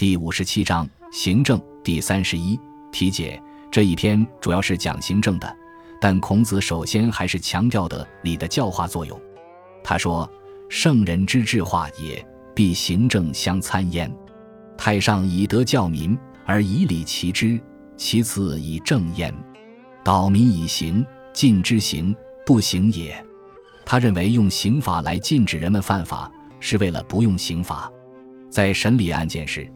第五十七章行政第三十一题解这一篇主要是讲行政的，但孔子首先还是强调的礼的教化作用。他说：“圣人之治化也，必行政相参焉。太上以德教民，而以礼齐之；其次以正焉。导民以行，禁之行，不行也。”他认为用刑法来禁止人们犯法，是为了不用刑法。在审理案件时，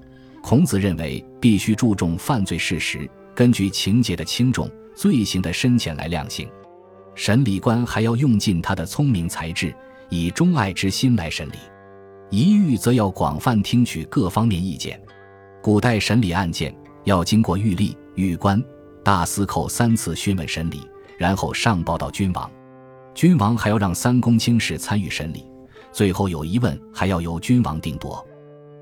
孔子认为必须注重犯罪事实，根据情节的轻重、罪行的深浅来量刑。审理官还要用尽他的聪明才智，以忠爱之心来审理。一狱则要广泛听取各方面意见。古代审理案件要经过狱吏、狱官、大司寇三次讯问审理，然后上报到君王。君王还要让三公卿士参与审理，最后有疑问还要由君王定夺。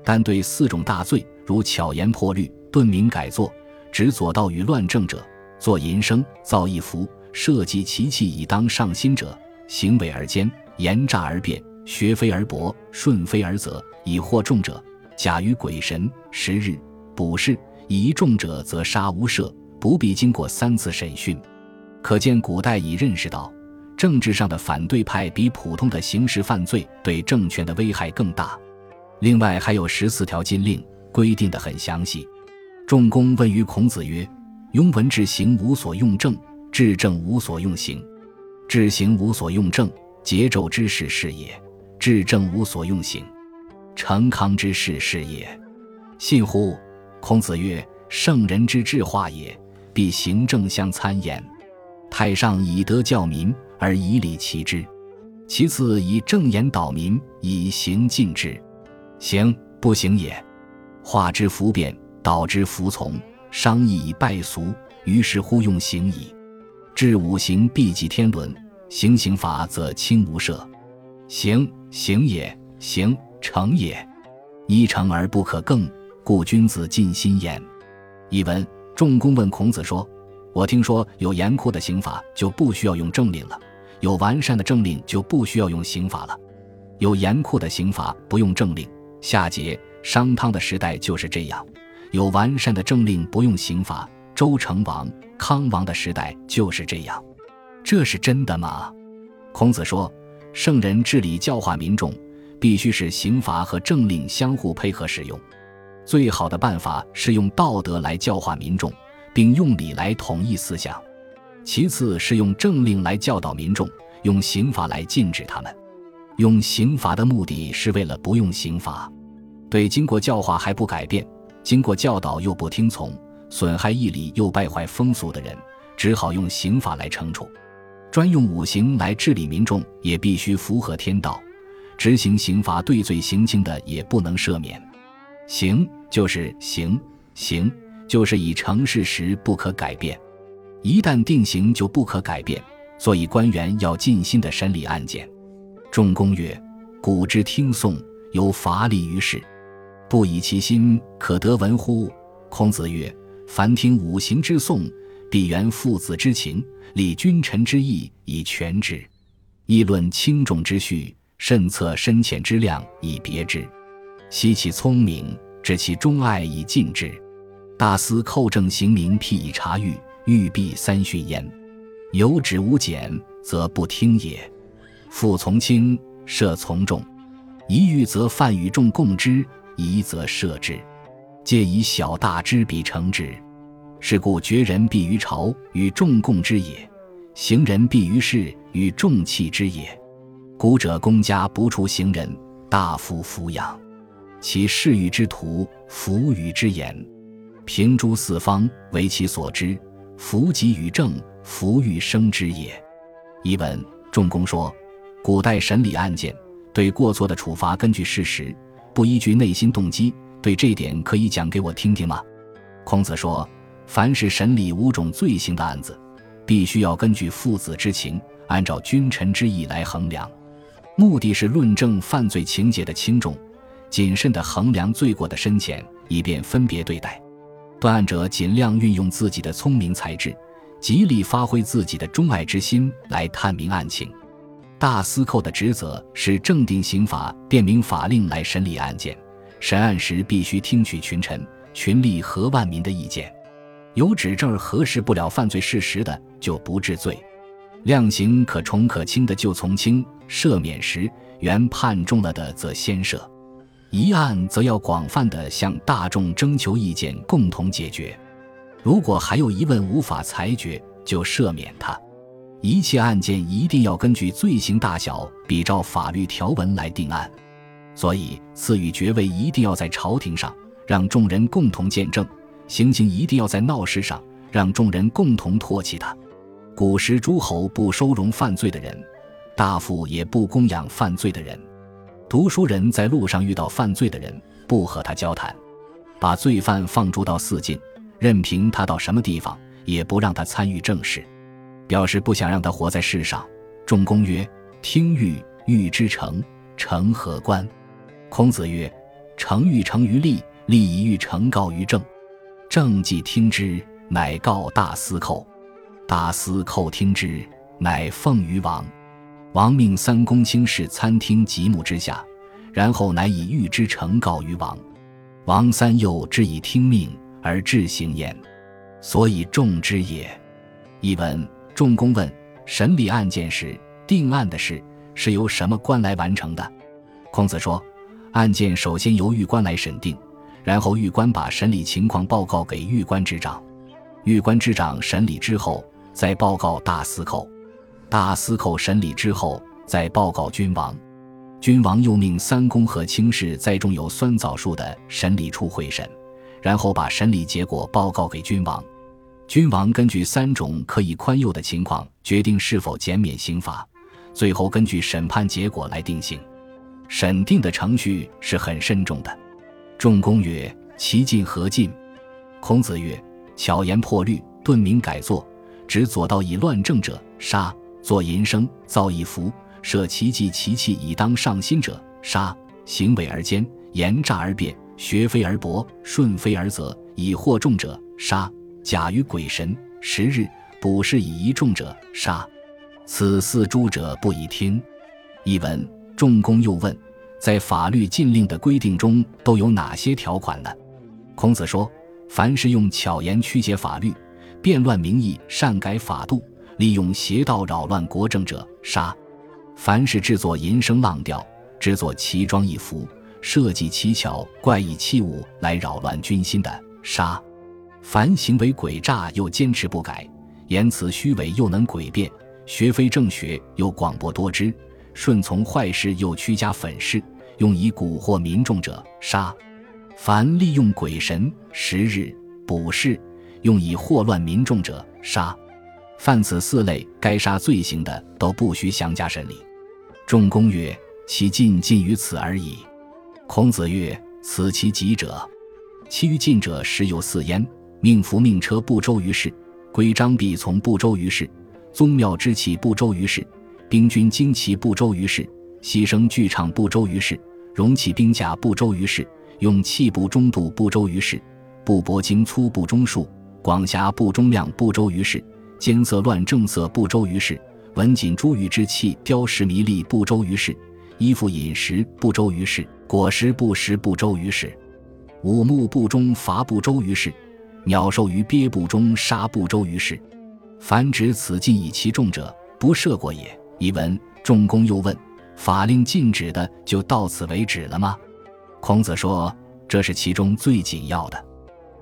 但对四种大罪，如巧言破律、顿名改作、指左道与乱政者，作淫声、造一服、设计奇器以当上心者，行伪而奸、言诈而辩、学非而博、顺非而则，以惑众者，假于鬼神、时日、卜事，以一众者则杀无赦，不必经过三次审讯。可见古代已认识到，政治上的反对派比普通的刑事犯罪对政权的危害更大。另外还有十四条禁令，规定的很详细。仲弓问于孔子曰：“庸闻治行无所用政，治政无所用行。治行无所用政，桀纣之事是也；治政无所用行，成康之事是也。信乎？”孔子曰：“圣人之治化也，必行政相参焉。太上以德教民，而以礼齐之；其次以正言导民，以行禁之。”行不行也，化之服变，导之服从，商议以败俗，于是乎用刑矣。治五行必济天伦，行刑法则轻无赦。行行也，行成也，一成而不可更，故君子尽心焉。译文：仲弓问孔子说：“我听说有严酷的刑法就不需要用政令了，有完善的政令就不需要用刑法了。有严酷的刑法不用政令。”下节、商汤的时代就是这样，有完善的政令，不用刑罚。周成王、康王的时代就是这样，这是真的吗？孔子说，圣人治理教化民众，必须是刑罚和政令相互配合使用。最好的办法是用道德来教化民众，并用礼来统一思想；其次是用政令来教导民众，用刑法来禁止他们。用刑罚的目的是为了不用刑罚，对经过教化还不改变，经过教导又不听从，损害义理又败坏风俗的人，只好用刑法来惩处。专用五行来治理民众，也必须符合天道。执行刑罚对罪行轻的也不能赦免。刑就是刑，刑就是已成事实不可改变，一旦定刑就不可改变，所以官员要尽心的审理案件。仲弓曰：“古之听讼，有乏力于事，不以其心，可得闻乎？”孔子曰：“凡听五行之颂，必原父子之情，立君臣之义以全之，议论轻重之序，慎测深浅之量以别之，悉其聪明，知其忠爱以尽之。大司寇正刑名，辟以察狱，狱必三训焉。有止无减，则不听也。”父从轻，射从重，一遇则犯与众共之，宜则赦之，借以小大之比成之。是故绝人必于朝，与众共之也；行人必于事，与众弃之也。古者公家不处行人，大夫抚养，其事欲之徒，弗与之言。平诸四方，为其所知，弗及与政，弗欲生之也。译文：仲公说。古代审理案件，对过错的处罚根据事实，不依据内心动机。对这点可以讲给我听听吗？孔子说，凡是审理五种罪行的案子，必须要根据父子之情，按照君臣之义来衡量，目的是论证犯罪情节的轻重，谨慎地衡量罪过的深浅，以便分别对待。断案者尽量运用自己的聪明才智，极力发挥自己的忠爱之心来探明案情。大司寇的职责是正定刑法，便明法令来审理案件，审案时必须听取群臣、群吏和万民的意见。有指证核实不了犯罪事实的，就不治罪；量刑可重可轻的就从轻，赦免时原判重了的则先赦。一案则要广泛的向大众征求意见，共同解决。如果还有疑问无法裁决，就赦免他。一切案件一定要根据罪行大小，比照法律条文来定案。所以赐予爵位一定要在朝廷上，让众人共同见证。行刑一定要在闹市上，让众人共同唾弃他。古时诸侯不收容犯罪的人，大夫也不供养犯罪的人，读书人在路上遇到犯罪的人，不和他交谈，把罪犯放逐到四境，任凭他到什么地方，也不让他参与政事，表示不想让他活在世上。仲公曰：“听欲，欲之成，成何关？”孔子曰：“成欲成于利，利以欲成告于政。”政既听之，乃告大司寇；大司寇听之，乃奉于王。王命三公卿士参听极目之下，然后乃以欲之成告于王。王三又之以听命而治行焉，所以重之也。译文：仲公问：审理案件时，定案的事是由什么官来完成的？孔子说：案件首先由狱官来审定。然后狱官把审理情况报告给狱官之长，狱官之长审理之后再报告大司寇，大司寇审理之后再报告君王，君王又命三公和卿士在种有酸枣树的审理处会审，然后把审理结果报告给君王，君王根据三种可以宽宥的情况决定是否减免刑罚，最后根据审判结果来定刑。审定的程序是很慎重的。仲公曰：“其进何进？”孔子曰：“巧言破律，顿明改作，指左道以乱政者，杀；作淫生，造一服，舍其计其器以当上心者，杀；行为而奸，言诈而辩，学非而博，顺非而责，以惑众者，杀；假于鬼神，十日卜筮以疑众者，杀。此四诸者不以听。”译文：仲公又问。在法律禁令的规定中都有哪些条款呢？孔子说：“凡是用巧言曲解法律、变乱名义、擅改法度、利用邪道扰乱国政者，杀；凡是制作淫声浪调、制作奇装异服、设计奇巧怪异器物来扰乱军心的，杀；凡行为诡诈又坚持不改、言辞虚伪又能诡辩、学非正学又广博多知、顺从坏事又屈加粉饰。”用以蛊惑民众者，杀；凡利用鬼神、时日、卜筮，用以祸乱民众者，杀。犯此四类该杀罪行的，都不需详加审理。仲公曰：“其禁尽于此而已。”孔子曰：“此其极者。其余禁者，实有四焉：命服命车不周于世，规章必从不周于世，宗庙之器不周于世，兵军旌旗不周于世。”牺牲剧场不周于世，容器兵甲不周于世，用器不中度不周于世，布帛精粗不中数，广狭不中量不周于世，间色乱正色不周于世，文锦珠玉之器雕饰迷丽不周于世，衣服饮食不周于世，果实不食不周于世，五木不中伐不周于事，鸟兽于鳖不中杀不周于市。凡指此禁以其重者，不赦过也。译文：仲公又问。法令禁止的就到此为止了吗？孔子说，这是其中最紧要的，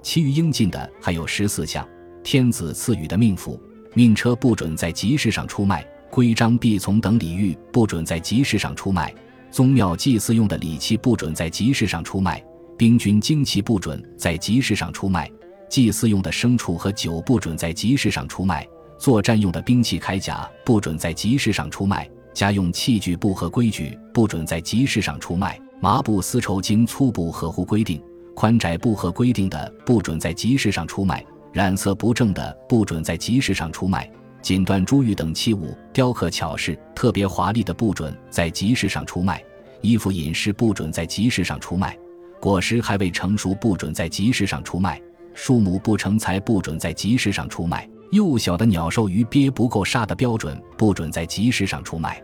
其余应禁的还有十四项：天子赐予的命符、命车不准在集市上出卖；规章必从等礼遇不准在集市上出卖；宗庙祭祀用的礼器不准在集市上出卖；兵军旌旗不准在集市上出卖；祭祀用的牲畜和酒不准在集市上出卖；作战用的兵器铠甲不准在集市上出卖。家用器具不合规矩，不准在集市上出卖；麻布丝绸经粗布合乎规定，宽窄不合规定的，不准在集市上出卖；染色不正的，不准在集市上出卖；锦缎珠玉等器物，雕刻巧饰特别华丽的，不准在集市上出卖；衣服饮食不准在集市上出卖；果实还未成熟，不准在集市上出卖；树木不成材，不准在集市上出卖。幼小的鸟兽鱼鳖不够杀的标准，不准在集市上出卖。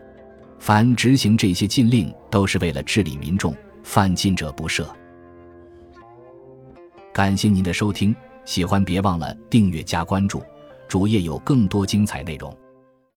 凡执行这些禁令，都是为了治理民众，犯禁者不赦。感谢您的收听，喜欢别忘了订阅加关注，主页有更多精彩内容。